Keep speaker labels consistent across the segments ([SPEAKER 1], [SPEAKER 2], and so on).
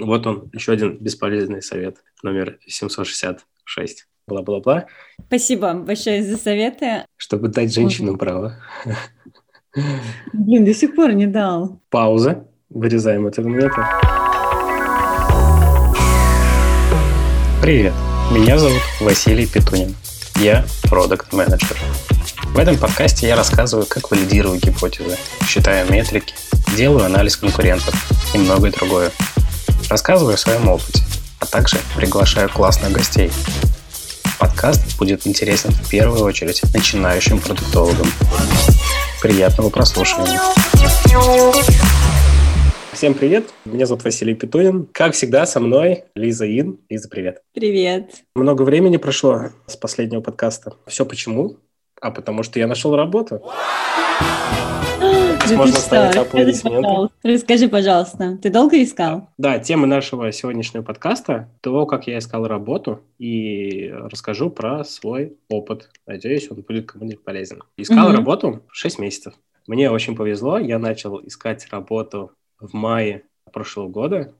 [SPEAKER 1] Вот он, еще один бесполезный совет, номер 766. Бла-бла-бла.
[SPEAKER 2] Спасибо большое за советы.
[SPEAKER 1] Чтобы дать женщинам право.
[SPEAKER 2] Блин, до сих пор не дал.
[SPEAKER 1] Пауза. Вырезаем это момент. Привет, меня зовут Василий Петунин. Я продукт менеджер В этом подкасте я рассказываю, как валидирую гипотезы, считаю метрики, делаю анализ конкурентов и многое другое. Рассказываю о своем опыте, а также приглашаю классных гостей. Подкаст будет интересен в первую очередь начинающим продуктологам. Приятного прослушивания. Всем привет, меня зовут Василий Петунин. Как всегда, со мной Лиза Ин. Лиза, привет.
[SPEAKER 2] Привет.
[SPEAKER 1] Много времени прошло с последнего подкаста. Все почему? А потому что я нашел работу.
[SPEAKER 2] Здесь можно ставить аплодисменты. Расскажи, пожалуйста, ты долго искал?
[SPEAKER 1] Да, тема нашего сегодняшнего подкаста – то, как я искал работу, и расскажу про свой опыт. Надеюсь, он будет кому-нибудь полезен. Искал работу 6 месяцев. Мне очень повезло, я начал искать работу в мае прошлого года.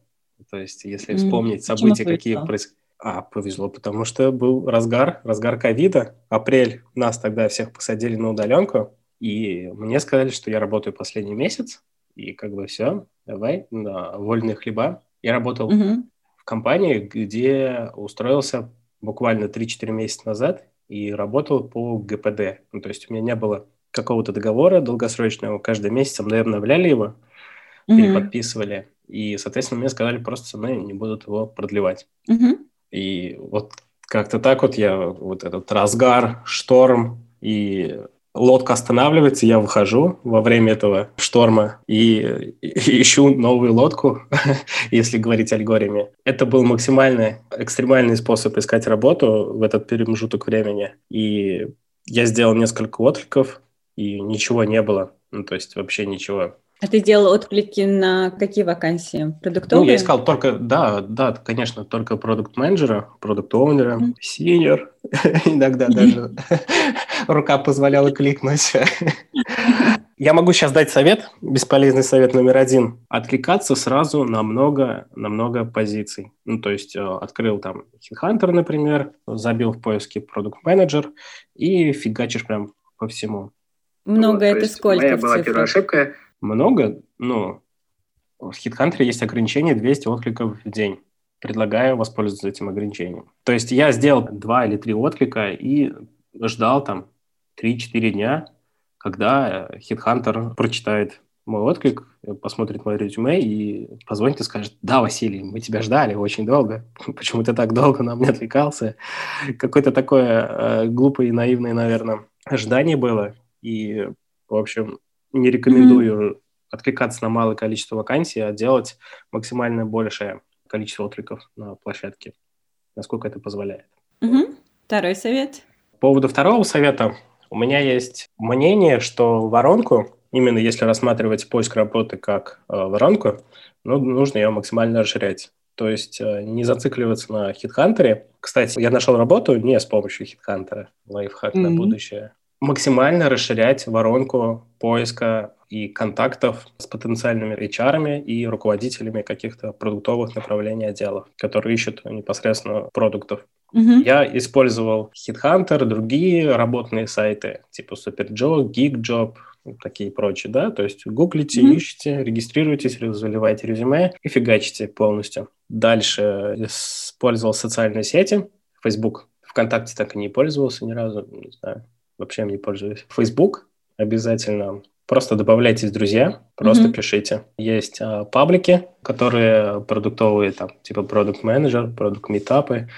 [SPEAKER 1] То есть, если вспомнить события, какие происходили. А, повезло, потому что был разгар, разгар ковида. Апрель нас тогда всех посадили на удаленку. И мне сказали, что я работаю последний месяц. И как бы все, давай, на вольные хлеба. Я работал угу. в компании, где устроился буквально 3-4 месяца назад и работал по ГПД. Ну, то есть у меня не было какого-то договора долгосрочного. Каждый месяц мы обновляли его mm-hmm. переподписывали. И, соответственно, мне сказали, просто со мной не будут его продлевать. Mm-hmm. И вот как-то так вот я, вот этот разгар, шторм, и лодка останавливается, я выхожу во время этого шторма и, ищу новую лодку, если говорить алгоритме. Это был максимальный, экстремальный способ искать работу в этот промежуток времени. И я сделал несколько откликов, и ничего не было. Ну, то есть вообще ничего.
[SPEAKER 2] А ты делал отклики на какие вакансии? Продуктовые?
[SPEAKER 1] Ну, я искал только, да, да, конечно, только продукт-менеджера, продукт-оунера, синьор, иногда даже рука позволяла кликнуть. Я могу сейчас дать совет, бесполезный совет номер один. Откликаться сразу на много, на много позиций. Ну, то есть э, открыл там HeadHunter, например, забил в поиске продукт-менеджер и фигачишь прям по всему.
[SPEAKER 2] Много вот, это сколько
[SPEAKER 1] Моя была первая ошибка – много, но в HitHunter есть ограничение 200 откликов в день. Предлагаю воспользоваться этим ограничением. То есть я сделал два или три отклика и ждал там 3-4 дня, когда HitHunter прочитает мой отклик, посмотрит мое резюме и позвонит и скажет, да, Василий, мы тебя ждали очень долго, почему ты так долго нам не отвлекался? Какое-то такое э, глупое и наивное, наверное, ожидание было. И, в общем, не рекомендую mm-hmm. откликаться на малое количество вакансий, а делать максимально большее количество откликов на площадке, насколько это позволяет.
[SPEAKER 2] Mm-hmm. Второй совет.
[SPEAKER 1] По поводу второго совета у меня есть мнение, что воронку, именно если рассматривать поиск работы как э, воронку, ну, нужно ее максимально расширять. То есть э, не зацикливаться на хитхантере. Кстати, я нашел работу не с помощью хитхантера, лайфхак mm-hmm. на будущее максимально расширять воронку поиска и контактов с потенциальными HR и руководителями каких-то продуктовых направлений отделов, которые ищут непосредственно продуктов. Mm-hmm. Я использовал HeadHunter, другие работные сайты, типа SuperJob, GeekJob, такие прочие, да, то есть гуглите, mm-hmm. ищите, регистрируйтесь, заливайте резюме и фигачите полностью. Дальше использовал социальные сети, Facebook, ВКонтакте так и не пользовался ни разу, не знаю, вообще им не пользуюсь. Facebook обязательно. Просто добавляйтесь в друзья, просто mm-hmm. пишите. Есть а, паблики, которые продуктовые, там, типа продукт менеджер, продукт метапы.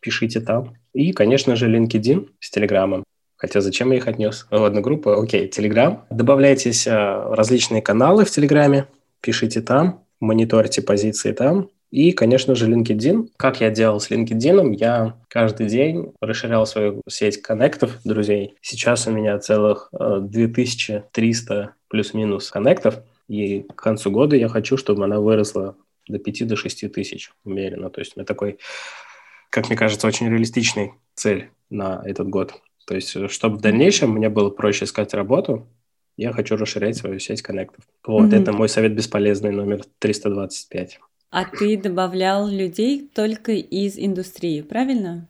[SPEAKER 1] Пишите там. И, конечно же, LinkedIn с Телеграмом. Хотя зачем я их отнес в одну группу? Окей, Telegram. Добавляйтесь а, различные каналы в Телеграме, пишите там, мониторьте позиции там. И, конечно же, LinkedIn. Как я делал с LinkedIn? Я каждый день расширял свою сеть коннектов, друзей. Сейчас у меня целых 2300 э, плюс-минус коннектов. И к концу года я хочу, чтобы она выросла до 5 до 6 тысяч умеренно. То есть у меня такой, как мне кажется, очень реалистичный цель на этот год. То есть, э, чтобы в дальнейшем мне было проще искать работу, я хочу расширять свою сеть коннектов. Вот, mm-hmm. это мой совет бесполезный номер 325.
[SPEAKER 2] А ты добавлял людей только из индустрии, правильно?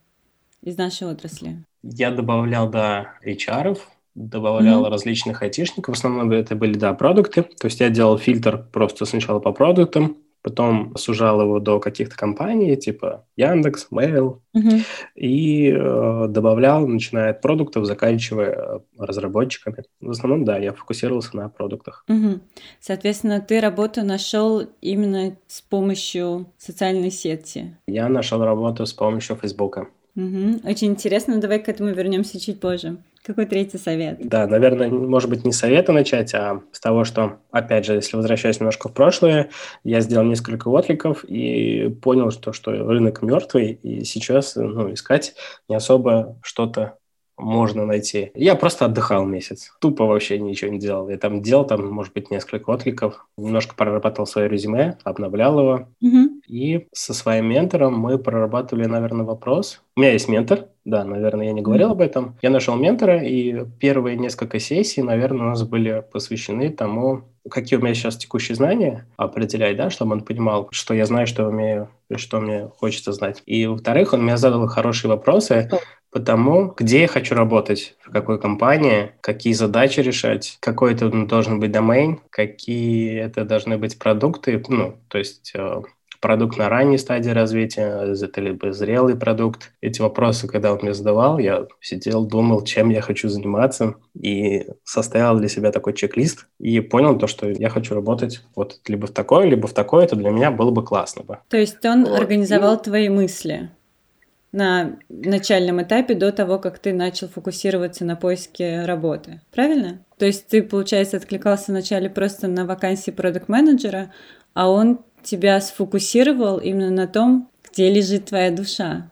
[SPEAKER 2] Из нашей отрасли.
[SPEAKER 1] Я добавлял, да, HR, добавлял mm-hmm. различных айтишников. В основном это были, да, продукты. То есть я делал фильтр просто сначала по продуктам, потом сужал его до каких-то компаний, типа Яндекс, Mail, uh-huh. и э, добавлял, начиная от продуктов, заканчивая э, разработчиками. В основном, да, я фокусировался на продуктах.
[SPEAKER 2] Uh-huh. Соответственно, ты работу нашел именно с помощью социальной сети?
[SPEAKER 1] Я нашел работу с помощью Фейсбука.
[SPEAKER 2] Угу. Очень интересно, давай к этому вернемся чуть позже. Какой третий совет?
[SPEAKER 1] Да, наверное, может быть, не совета начать, а с того, что, опять же, если возвращаясь немножко в прошлое, я сделал несколько откликов и понял, что, что рынок мертвый, и сейчас ну, искать не особо что-то можно найти. Я просто отдыхал месяц. Тупо вообще ничего не делал. Я там делал, там, может быть, несколько откликов. Немножко прорабатывал свое резюме, обновлял его. Угу. И со своим ментором мы прорабатывали, наверное, вопрос. У меня есть ментор, да, наверное, я не говорил об этом. Я нашел ментора, и первые несколько сессий, наверное, у нас были посвящены тому, какие у меня сейчас текущие знания, определять, да, чтобы он понимал, что я знаю, что умею, и что мне хочется знать. И, во-вторых, он мне задал хорошие вопросы, потому, где я хочу работать, в какой компании, какие задачи решать, какой это должен быть домен, какие это должны быть продукты, ну, то есть э, продукт на ранней стадии развития, это либо зрелый продукт. Эти вопросы, когда он мне задавал, я сидел, думал, чем я хочу заниматься, и составил для себя такой чек-лист, и понял то, что я хочу работать вот либо в такое, либо в такое, это для меня было бы классно бы.
[SPEAKER 2] То есть он вот. организовал и... твои мысли? на начальном этапе до того, как ты начал фокусироваться на поиске работы. Правильно? То есть ты, получается, откликался вначале просто на вакансии продукт-менеджера, а он тебя сфокусировал именно на том, где лежит твоя душа.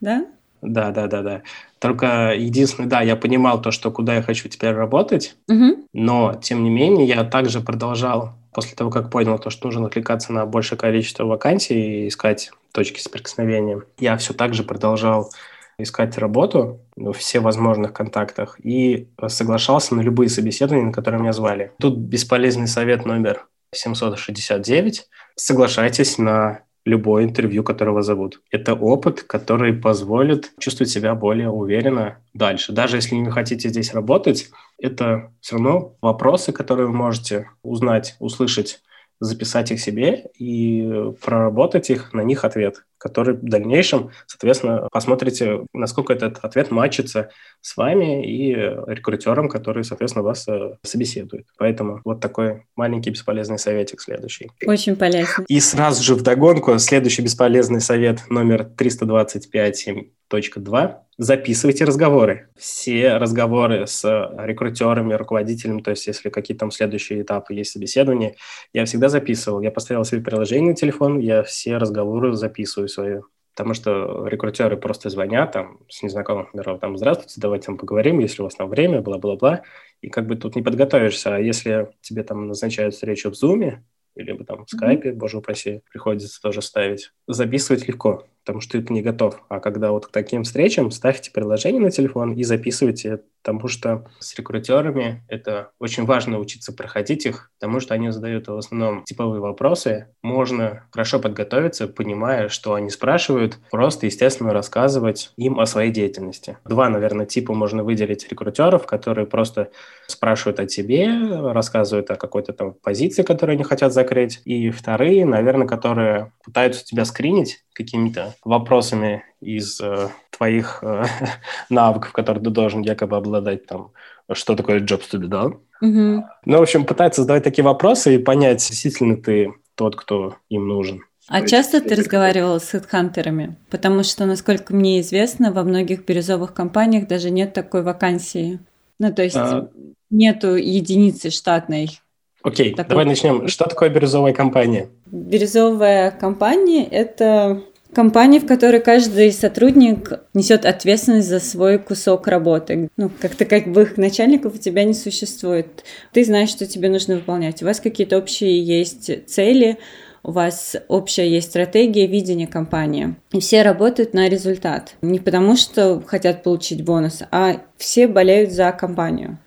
[SPEAKER 2] Да?
[SPEAKER 1] Да, да, да, да. Только единственное, да, я понимал то, что куда я хочу теперь работать, угу. но тем не менее я также продолжал после того, как понял то, что нужно отвлекаться на большее количество вакансий и искать точки соприкосновения, я все так же продолжал искать работу в всех возможных контактах и соглашался на любые собеседования, на которые меня звали. Тут бесполезный совет номер 769. Соглашайтесь на любое интервью, которое вас зовут. Это опыт, который позволит чувствовать себя более уверенно дальше. Даже если не хотите здесь работать, это все равно вопросы, которые вы можете узнать, услышать записать их себе и проработать их, на них ответ, который в дальнейшем, соответственно, посмотрите, насколько этот ответ матчится с вами и рекрутером, который, соответственно, вас э, собеседует. Поэтому вот такой маленький бесполезный советик следующий.
[SPEAKER 2] Очень полезно.
[SPEAKER 1] И сразу же вдогонку следующий бесполезный совет номер 325.2 записывайте разговоры. Все разговоры с рекрутерами, руководителями, то есть если какие-то там следующие этапы есть собеседования, я всегда записывал. Я поставил себе приложение на телефон, я все разговоры записываю свои. Потому что рекрутеры просто звонят там с незнакомых номеров, там, здравствуйте, давайте там поговорим, если у вас там время, бла-бла-бла. И как бы тут не подготовишься. А если тебе там назначают встречу в Зуме, или там в скайпе, mm-hmm. боже упаси, приходится тоже ставить. Записывать легко потому что ты не готов. А когда вот к таким встречам ставьте приложение на телефон и записывайте, потому что с рекрутерами это очень важно учиться проходить их, потому что они задают в основном типовые вопросы. Можно хорошо подготовиться, понимая, что они спрашивают, просто, естественно, рассказывать им о своей деятельности. Два, наверное, типа можно выделить рекрутеров, которые просто спрашивают о тебе, рассказывают о какой-то там позиции, которую они хотят закрыть. И вторые, наверное, которые пытаются тебя скринить какими-то вопросами из э, твоих э, навыков, которые ты должен якобы обладать, там, что такое job to be done. Mm-hmm. Ну, в общем, пытаться задавать такие вопросы и понять, действительно ты тот, кто им нужен.
[SPEAKER 2] А часто ты разговаривал с хедхантерами? Потому что, насколько мне известно, во многих бирюзовых компаниях даже нет такой вакансии. Ну, то есть а... нету единицы штатной.
[SPEAKER 1] Окей, такой... давай начнем. Что такое бирюзовая компания?
[SPEAKER 2] Бирюзовая компания – это Компания, в которой каждый сотрудник несет ответственность за свой кусок работы. Ну, как таковых начальников у тебя не существует. Ты знаешь, что тебе нужно выполнять. У вас какие-то общие есть цели, у вас общая есть стратегия, видение компании. И все работают на результат. Не потому, что хотят получить бонус, а все болеют за компанию.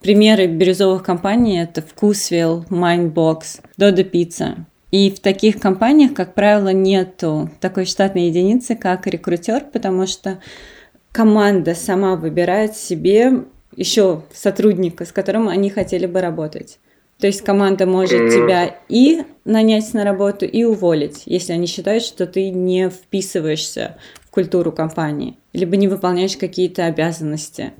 [SPEAKER 2] Примеры бирюзовых компаний – это Вкусвилл, Mindbox, Dodo Pizza. И в таких компаниях, как правило, нету такой штатной единицы, как рекрутер, потому что команда сама выбирает себе еще сотрудника, с которым они хотели бы работать. То есть команда может тебя и нанять на работу, и уволить, если они считают, что ты не вписываешься в культуру компании, либо не выполняешь какие-то обязанности.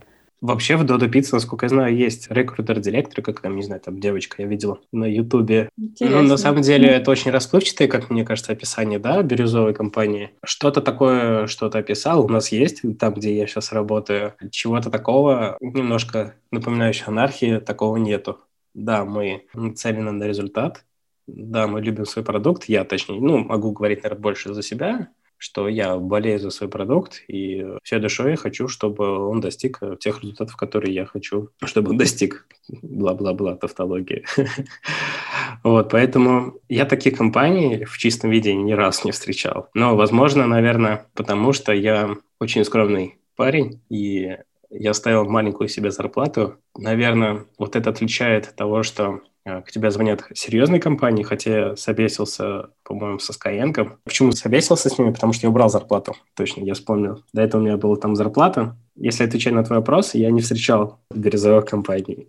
[SPEAKER 1] Вообще в Dodo Pizza, насколько я знаю, есть рекрутер-директор, как там, не знаю, там девочка, я видел на Ютубе. Ну, на самом деле, это очень расплывчатое, как мне кажется, описание, да, бирюзовой компании. Что-то такое, что-то описал, у нас есть, там, где я сейчас работаю. Чего-то такого, немножко напоминающего анархии, такого нету. Да, мы нацелены на результат. Да, мы любим свой продукт. Я, точнее, ну, могу говорить, наверное, больше за себя, что я болею за свой продукт, и всей душой хочу, чтобы он достиг тех результатов, которые я хочу, чтобы он достиг. Бла-бла-бла, тавтология. Вот, поэтому я таких компаний в чистом виде ни раз не встречал. Но, возможно, наверное, потому что я очень скромный парень, и я ставил маленькую себе зарплату. Наверное, вот это отличает от того, что э, к тебе звонят серьезные компании, хотя собесился, по-моему, со Skyeng. Почему собесился с ними? Потому что я убрал зарплату. Точно, я вспомнил. До этого у меня была там зарплата. Если отвечать на твой вопрос, я не встречал бирюзовых компаний.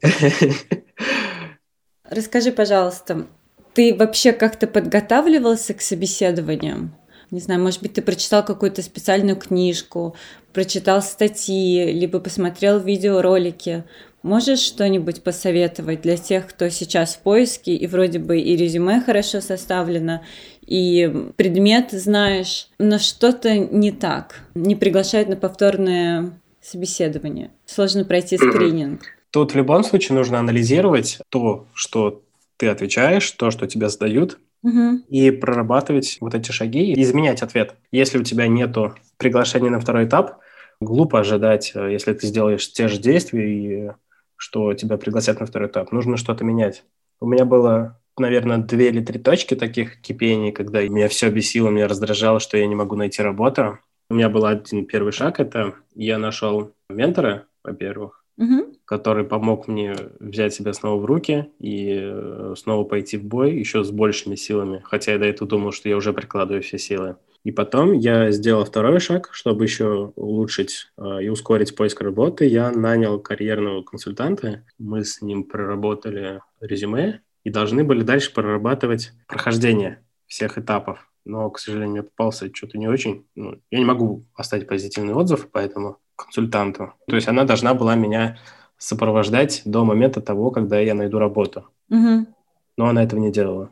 [SPEAKER 2] Расскажи, пожалуйста, ты вообще как-то подготавливался к собеседованиям? Не знаю, может быть, ты прочитал какую-то специальную книжку, прочитал статьи, либо посмотрел видеоролики. Можешь что-нибудь посоветовать для тех, кто сейчас в поиске, и вроде бы и резюме хорошо составлено, и предмет знаешь, но что-то не так, не приглашают на повторное собеседование, сложно пройти скрининг.
[SPEAKER 1] Тут в любом случае нужно анализировать то, что ты отвечаешь, то, что тебя задают, угу. и прорабатывать вот эти шаги и изменять ответ. Если у тебя нету приглашения на второй этап, глупо ожидать, э, если ты сделаешь те же действия, и что тебя пригласят на второй этап. Нужно что-то менять. У меня было, наверное, две или три точки таких кипений, когда меня все бесило, меня раздражало, что я не могу найти работу. У меня был один первый шаг, это я нашел ментора, во-первых, угу. который помог мне взять себя снова в руки и э, снова пойти в бой еще с большими силами. Хотя я до этого думал, что я уже прикладываю все силы. И потом я сделал второй шаг, чтобы еще улучшить э, и ускорить поиск работы. Я нанял карьерного консультанта. Мы с ним проработали резюме и должны были дальше прорабатывать прохождение всех этапов. Но, к сожалению, мне попался что-то не очень. Ну, я не могу оставить позитивный отзыв, поэтому консультанту. То есть она должна была меня сопровождать до момента того, когда я найду работу. Угу. Но она этого не делала.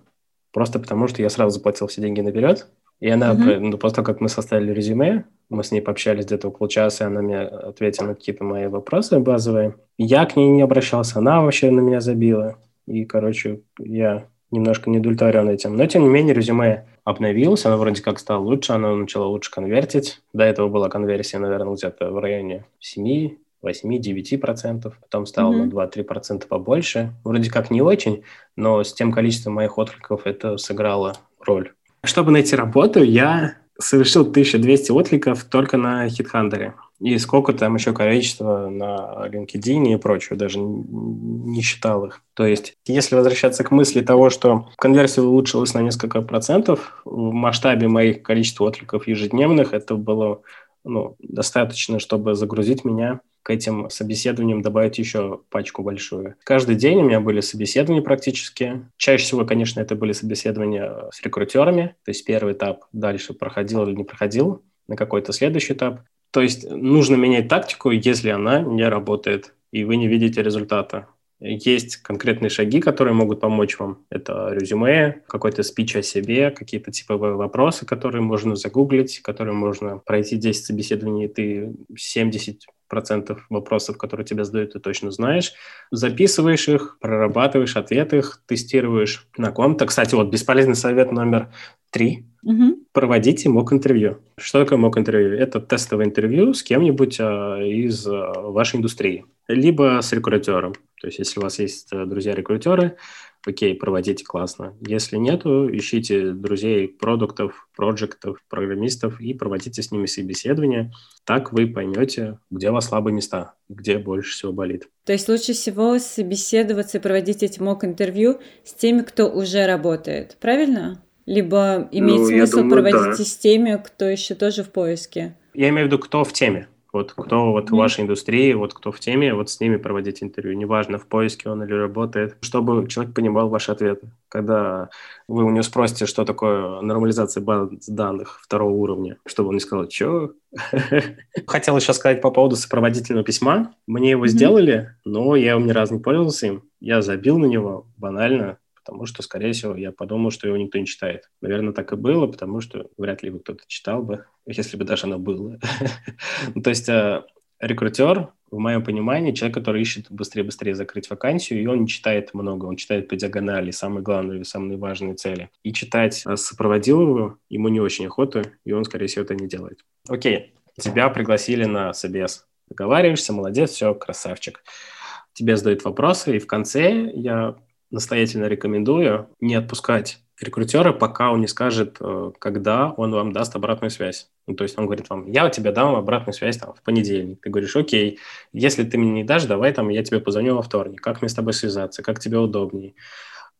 [SPEAKER 1] Просто потому, что я сразу заплатил все деньги наперед. И она, угу. ну, после того, как мы составили резюме, мы с ней пообщались где-то около часа, и она мне ответила на какие-то мои вопросы базовые. Я к ней не обращался, она вообще на меня забила. И, короче, я немножко не удовлетворен этим. Но, тем не менее, резюме обновилось, оно вроде как стало лучше, оно начало лучше конвертить. До этого была конверсия, наверное, где-то в районе 7, 8, 9 процентов, потом стало mm-hmm. на 2-3 процента побольше. Вроде как не очень, но с тем количеством моих откликов это сыграло роль. Чтобы найти работу, я совершил 1200 откликов только на HitHunter и сколько там еще количество на LinkedIn и прочее, даже не считал их. То есть, если возвращаться к мысли того, что конверсия улучшилась на несколько процентов, в масштабе моих количества откликов ежедневных это было ну, достаточно, чтобы загрузить меня к этим собеседованиям добавить еще пачку большую. Каждый день у меня были собеседования практически. Чаще всего, конечно, это были собеседования с рекрутерами, то есть первый этап дальше проходил или не проходил на какой-то следующий этап. То есть нужно менять тактику, если она не работает, и вы не видите результата. Есть конкретные шаги, которые могут помочь вам. Это резюме, какой-то спич о себе, какие-то типовые вопросы, которые можно загуглить, которые можно пройти 10 собеседований, и ты 70 процентов вопросов, которые тебе задают, ты точно знаешь. Записываешь их, прорабатываешь ответы их, тестируешь на ком-то. Кстати, вот бесполезный совет номер три. Угу проводите мок-интервью. Что такое мок-интервью? Это тестовое интервью с кем-нибудь а, из а, вашей индустрии, либо с рекрутером. То есть, если у вас есть э, друзья-рекрутеры, окей, проводите классно. Если нету, ищите друзей продуктов, проектов, программистов и проводите с ними собеседование. Так вы поймете, где у вас слабые места, где больше всего болит.
[SPEAKER 2] То есть лучше всего собеседоваться и проводить эти мок-интервью с теми, кто уже работает, правильно? Либо имеет ну, смысл думаю, проводить да. с теми, кто еще тоже в поиске?
[SPEAKER 1] Я имею в виду, кто в теме. Вот кто вот в вашей индустрии, вот кто в теме, вот с ними проводить интервью. Неважно, в поиске он или работает, чтобы человек понимал ваши ответы. Когда вы у него спросите, что такое нормализация баз данных второго уровня, чтобы он не сказал, что? Хотел еще сказать по поводу сопроводительного письма. Мне его сделали, но я им ни разу не пользовался им. Я забил на него банально, потому что, скорее всего, я подумал, что его никто не читает. Наверное, так и было, потому что вряд ли бы кто-то читал бы, если бы даже оно было. Ну, то есть э, рекрутер, в моем понимании, человек, который ищет быстрее-быстрее закрыть вакансию, и он не читает много, он читает по диагонали самые главные, самые важные цели. И читать э, сопроводил ему не очень охота, и он, скорее всего, это не делает. Окей, тебя пригласили на собес. Договариваешься, молодец, все, красавчик. Тебе задают вопросы, и в конце я настоятельно рекомендую не отпускать рекрутера, пока он не скажет, э, когда он вам даст обратную связь. Ну, то есть он говорит вам, я тебе дам обратную связь там, в понедельник. Ты говоришь, окей, если ты мне не дашь, давай там я тебе позвоню во вторник. Как мне с тобой связаться, как тебе удобнее.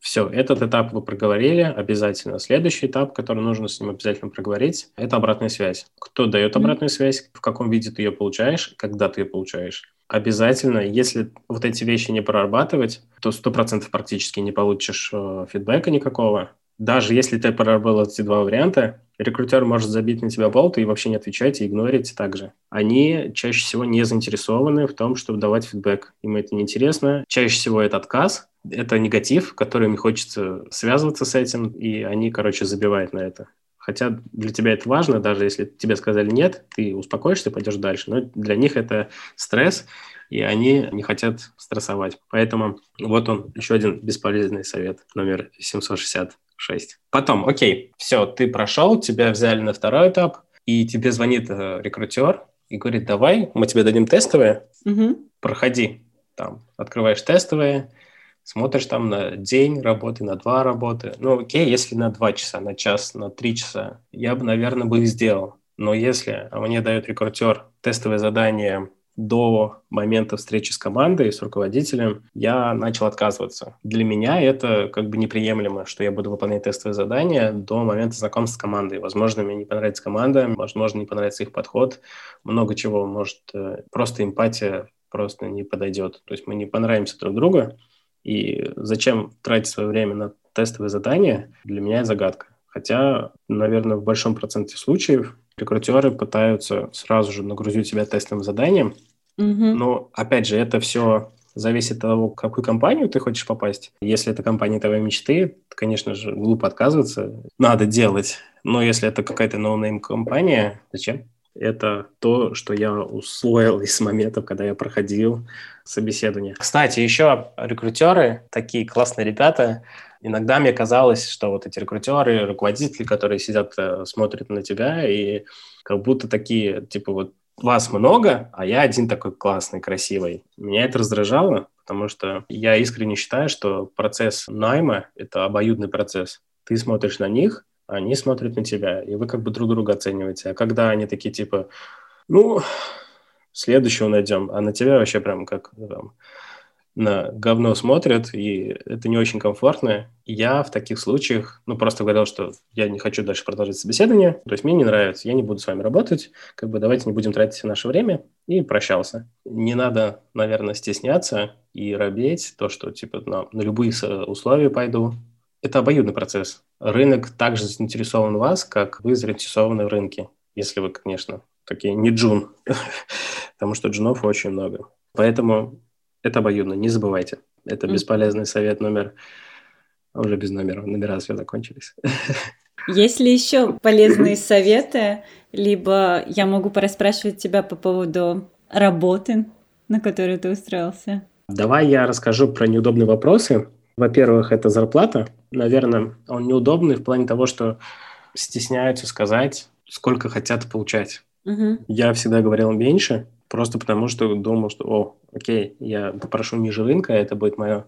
[SPEAKER 1] Все, этот этап вы проговорили обязательно. Следующий этап, который нужно с ним обязательно проговорить, это обратная связь. Кто дает обратную связь, в каком виде ты ее получаешь, когда ты ее получаешь обязательно, если вот эти вещи не прорабатывать, то сто процентов практически не получишь э, фидбэка никакого. Даже если ты проработал эти два варианта, рекрутер может забить на тебя болт и вообще не отвечать и игнорить также. Они чаще всего не заинтересованы в том, чтобы давать фидбэк. Им это неинтересно. Чаще всего это отказ, это негатив, который им хочется связываться с этим, и они, короче, забивают на это. Хотя для тебя это важно, даже если тебе сказали нет, ты успокоишься, пойдешь дальше. Но для них это стресс, и они не хотят стрессовать. Поэтому вот он, еще один бесполезный совет, номер 766. Потом, окей, все, ты прошел, тебя взяли на второй этап, и тебе звонит э, рекрутер и говорит, давай, мы тебе дадим тестовые, угу. проходи. Там, открываешь тестовые, смотришь там на день работы, на два работы. Ну, окей, если на два часа, на час, на три часа, я бы, наверное, бы сделал. Но если мне дает рекрутер тестовое задание до момента встречи с командой, с руководителем, я начал отказываться. Для меня это как бы неприемлемо, что я буду выполнять тестовые задания до момента знакомства с командой. Возможно, мне не понравится команда, возможно, не понравится их подход, много чего, может, э, просто эмпатия просто не подойдет. То есть мы не понравимся друг другу, и зачем тратить свое время на тестовые задания, для меня загадка. Хотя, наверное, в большом проценте случаев рекрутеры пытаются сразу же нагрузить себя тестовым заданием. Mm-hmm. Но, опять же, это все зависит от того, в какую компанию ты хочешь попасть. Если это компания твоей мечты, то, конечно же, глупо отказываться. Надо делать. Но если это какая-то no-name компания, зачем? Это то, что я усвоил из моментов, когда я проходил собеседование. Кстати, еще рекрутеры, такие классные ребята, иногда мне казалось, что вот эти рекрутеры, руководители, которые сидят, э, смотрят на тебя, и как будто такие, типа вот вас много, а я один такой классный, красивый. Меня это раздражало, потому что я искренне считаю, что процесс найма – это обоюдный процесс. Ты смотришь на них, они смотрят на тебя, и вы как бы друг друга оцениваете. А когда они такие типа, ну, следующего найдем, а на тебя вообще прям как там, на говно смотрят, и это не очень комфортно. Я в таких случаях, ну, просто говорил, что я не хочу дальше продолжать собеседование, то есть мне не нравится, я не буду с вами работать, как бы давайте не будем тратить наше время, и прощался. Не надо, наверное, стесняться и робеть, то, что, типа, на, на любые условия пойду, это обоюдный процесс. Рынок также заинтересован в вас, как вы заинтересованы в рынке, если вы, конечно, такие не джун, потому что джунов очень много. Поэтому это обоюдно, не забывайте. Это бесполезный совет номер... А уже без номера, номера все закончились.
[SPEAKER 2] Есть ли еще полезные советы, либо я могу пораспрашивать тебя по поводу работы, на которую ты устроился?
[SPEAKER 1] Давай я расскажу про неудобные вопросы. Во-первых, это зарплата. Наверное, он неудобный в плане того, что стесняются сказать, сколько хотят получать. Угу. Я всегда говорил меньше, просто потому что думал, что, о, окей, я попрошу ниже рынка, это будет мое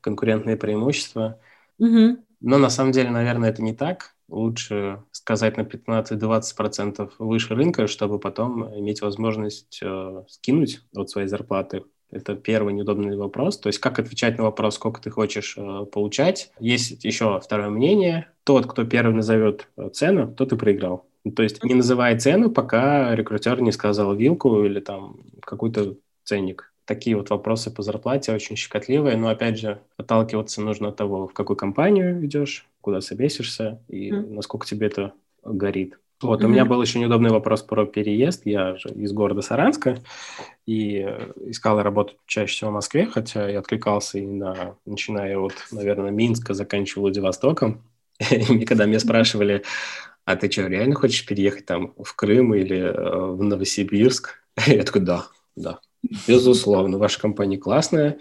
[SPEAKER 1] конкурентное преимущество. Угу. Но на самом деле, наверное, это не так. Лучше сказать на 15-20% выше рынка, чтобы потом иметь возможность э, скинуть от своей зарплаты. Это первый неудобный вопрос. То есть как отвечать на вопрос, сколько ты хочешь э, получать. Есть еще второе мнение. Тот, кто первый назовет э, цену, тот и проиграл. То есть не называй цену, пока рекрутер не сказал вилку или там какой-то ценник. Такие вот вопросы по зарплате очень щекотливые, но опять же отталкиваться нужно от того, в какую компанию идешь, куда собесишься и mm. насколько тебе это горит. Вот, mm-hmm. у меня был еще неудобный вопрос про переезд. Я же из города Саранска и искал работу чаще всего в Москве, хотя я откликался и на, начиная от, наверное, Минска, заканчивая Владивостоком. И когда меня спрашивали, а ты что, реально хочешь переехать там в Крым или э, в Новосибирск? Я такой, да, да, безусловно, ваша компания классная,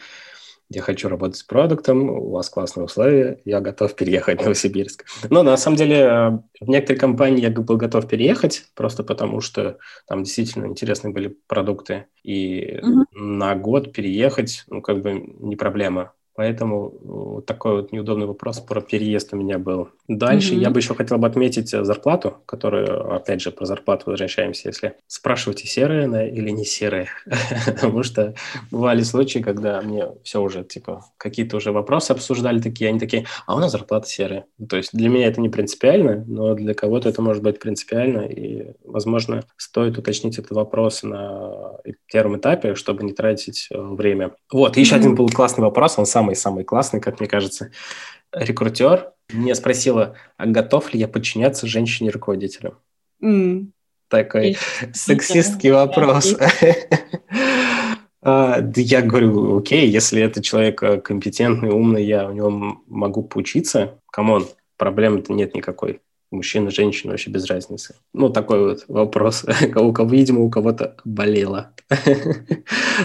[SPEAKER 1] я хочу работать с продуктом, у вас классные условия, я готов переехать в Новосибирск. Но на самом деле э, в некоторые компании я был готов переехать, просто потому что там действительно интересные были продукты. И угу. на год переехать, ну, как бы не проблема. Поэтому вот такой вот неудобный вопрос про переезд у меня был. Дальше mm-hmm. я бы еще хотел бы отметить э, зарплату, которую, опять же, про зарплату возвращаемся, если спрашиваете, серая она или не серая. Потому что бывали случаи, когда мне все уже, типа, какие-то уже вопросы обсуждали такие, они такие, а у нас зарплата серая. То есть для меня это не принципиально, но для кого-то это может быть принципиально, и, возможно, стоит уточнить этот вопрос на первом этапе, чтобы не тратить э, время. Вот, еще один был классный вопрос, он сам самый-самый классный, как мне кажется, рекрутер меня спросила, а готов ли я подчиняться женщине-руководителю? Mm. Такой сексистский вопрос. А, да я говорю, окей, если это человек э, компетентный, умный, я у него могу поучиться. Come on, проблемы-то нет никакой. Мужчина, женщина, вообще без разницы. Ну, такой вот вопрос. У кого, видимо, у кого-то болело.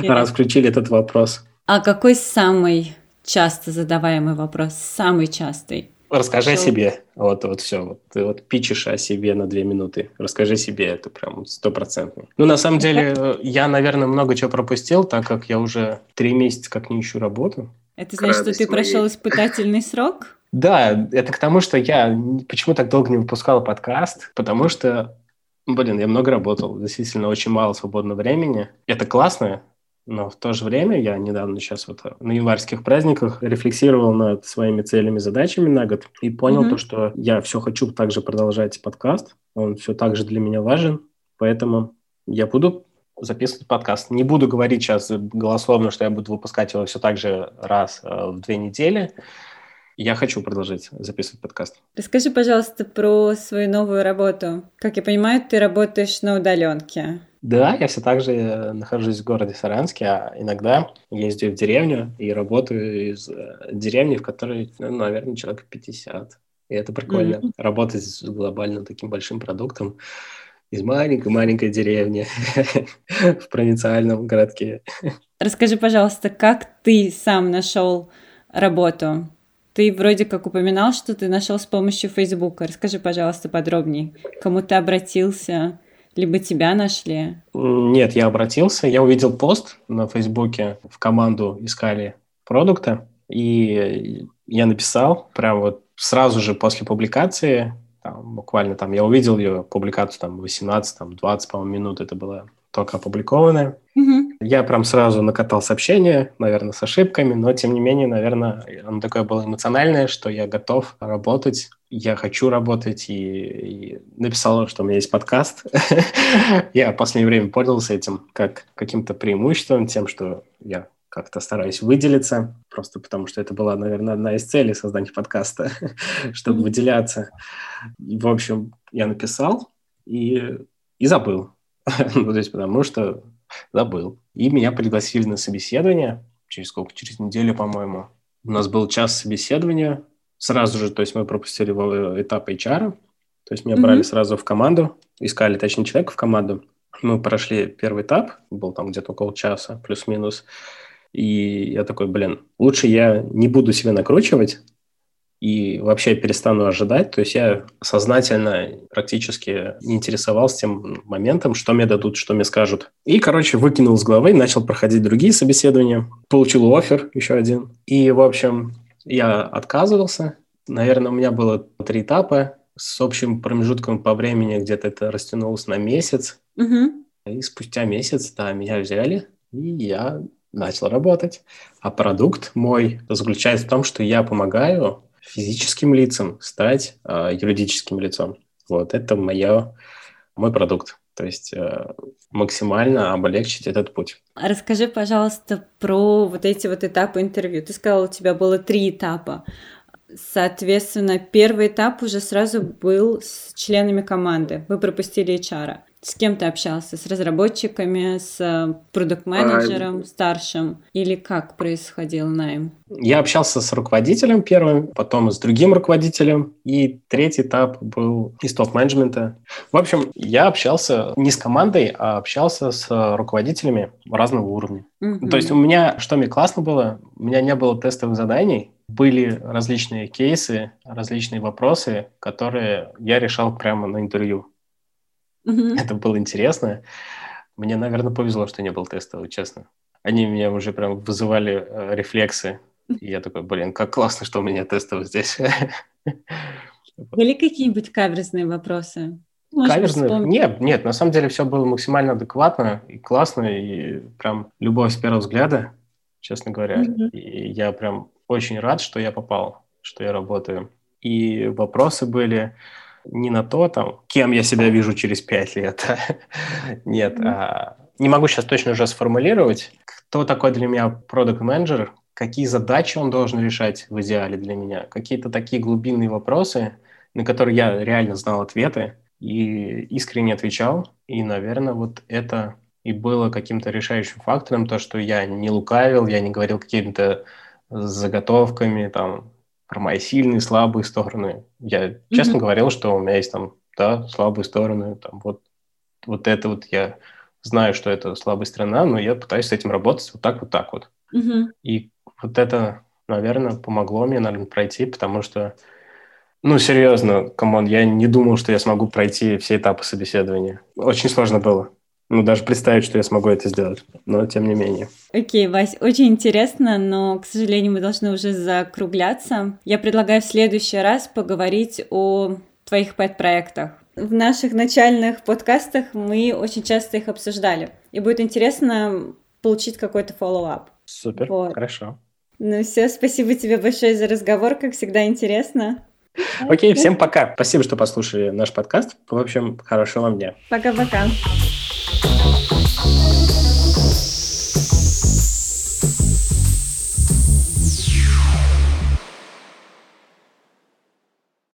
[SPEAKER 1] Раз включили этот вопрос.
[SPEAKER 2] А какой самый часто задаваемый вопрос, самый частый.
[SPEAKER 1] Расскажи Шел... о себе. Вот, вот все. Вот, ты вот пичешь о себе на две минуты. Расскажи себе, это прям стопроцентно. Ну, на самом деле, я, наверное, много чего пропустил, так как я уже три месяца как не ищу работу.
[SPEAKER 2] Это значит, что ты моей. прошел испытательный срок?
[SPEAKER 1] Да, это к тому, что я почему так долго не выпускал подкаст, потому что, блин, я много работал, действительно очень мало свободного времени. Это классно, но в то же время я недавно сейчас вот на январских праздниках рефлексировал над своими целями, задачами на год и понял mm-hmm. то, что я все хочу также продолжать подкаст. Он все так же для меня важен, поэтому я буду записывать подкаст. Не буду говорить сейчас голословно, что я буду выпускать его все так же раз э, в две недели. Я хочу продолжать записывать подкаст.
[SPEAKER 2] Расскажи, пожалуйста, про свою новую работу. Как я понимаю, ты работаешь на удаленке.
[SPEAKER 1] Да, я все так же э, нахожусь в городе Саранске, а иногда ездю в деревню и работаю из э, деревни, в которой, ну, наверное, человек 50. И это прикольно, mm-hmm. работать с глобальным таким большим продуктом из маленькой-маленькой деревни в провинциальном городке.
[SPEAKER 2] Расскажи, пожалуйста, как ты сам нашел работу? Ты вроде как упоминал, что ты нашел с помощью Фейсбука. Расскажи, пожалуйста, подробнее. Кому ты обратился? Либо тебя нашли?
[SPEAKER 1] Нет, я обратился. Я увидел пост на Фейсбуке. В команду искали продукта. И я написал прям вот сразу же после публикации, там, буквально там, я увидел ее публикацию там 18, там 20, по-моему, минут это было только опубликованное. Угу. Я прям сразу накатал сообщение, наверное, с ошибками, но тем не менее, наверное, оно такое было эмоциональное, что я готов работать, я хочу работать, и, и написал, что у меня есть подкаст. я в последнее время пользовался этим как каким-то преимуществом, тем, что я как-то стараюсь выделиться, просто потому что это была, наверное, одна из целей создания подкаста, чтобы выделяться. В общем, я написал и, и забыл. ну, то есть потому что забыл. И меня пригласили на собеседование через сколько? Через неделю, по-моему. У нас был час собеседования. Сразу же, то есть мы пропустили этап HR. То есть меня mm-hmm. брали сразу в команду, искали, точнее, человека в команду. Мы прошли первый этап, был там где-то около часа, плюс-минус. И я такой, блин, лучше я не буду себя накручивать, и вообще перестану ожидать. То есть я сознательно практически не интересовался тем моментом, что мне дадут, что мне скажут. И, короче, выкинул с головы, начал проходить другие собеседования. Получил офер еще один. И, в общем, я отказывался. Наверное, у меня было три этапа с общим промежутком по времени, где-то это растянулось на месяц.
[SPEAKER 2] Угу.
[SPEAKER 1] И спустя месяц, да, меня взяли, и я начал работать. А продукт мой заключается в том, что я помогаю физическим лицам стать э, юридическим лицом. Вот это моя, мой продукт. То есть э, максимально облегчить этот путь.
[SPEAKER 2] Расскажи, пожалуйста, про вот эти вот этапы интервью. Ты сказал, у тебя было три этапа. Соответственно, первый этап уже сразу был с членами команды. Вы пропустили HR. С кем ты общался? С разработчиками, с э, продукт-менеджером а... старшим? Или как происходил найм?
[SPEAKER 1] Я общался с руководителем первым, потом с другим руководителем, и третий этап был из топ-менеджмента. В общем, я общался не с командой, а общался с руководителями разного уровня. Mm-hmm. То есть у меня, что мне классно было, у меня не было тестовых заданий, были различные кейсы, различные вопросы, которые я решал прямо на интервью. Mm-hmm. Это было интересно. Мне, наверное, повезло, что не был тестовый, честно. Они меня уже прям вызывали э, рефлексы. И я такой, блин, как классно, что у меня тестовый здесь.
[SPEAKER 2] Были какие-нибудь каверзные вопросы?
[SPEAKER 1] Каверзные? Нет, нет, на самом деле все было максимально адекватно и классно, и прям любовь с первого взгляда, честно говоря. Mm-hmm. И я прям очень рад, что я попал, что я работаю. И вопросы были не на то, там, кем я себя вижу через пять лет. Нет, а, не могу сейчас точно уже сформулировать, кто такой для меня продукт менеджер какие задачи он должен решать в идеале для меня, какие-то такие глубинные вопросы, на которые я реально знал ответы и искренне отвечал. И, наверное, вот это и было каким-то решающим фактором, то, что я не лукавил, я не говорил какими-то заготовками, там, про мои сильные, слабые стороны. Я честно mm-hmm. говорил, что у меня есть там, да, слабые стороны, там, вот, вот это вот я знаю, что это слабая сторона, но я пытаюсь с этим работать вот так, вот так вот.
[SPEAKER 2] Mm-hmm.
[SPEAKER 1] И вот это, наверное, помогло мне, наверное, пройти, потому что, ну, серьезно, come on, я не думал, что я смогу пройти все этапы собеседования. Очень сложно было ну, даже представить, что я смогу это сделать, но тем не менее.
[SPEAKER 2] Окей, окей, Вась, очень интересно, но, к сожалению, мы должны уже закругляться. Я предлагаю в следующий раз поговорить о твоих pet- проектах. В наших начальных подкастах мы очень часто их обсуждали, и будет интересно получить какой-то follow-up.
[SPEAKER 1] Супер, вот. хорошо.
[SPEAKER 2] Ну все, спасибо тебе большое за разговор, как всегда интересно.
[SPEAKER 1] Окей, всем пока. Спасибо, что послушали наш подкаст. В общем, хорошего вам дня.
[SPEAKER 2] Пока-пока.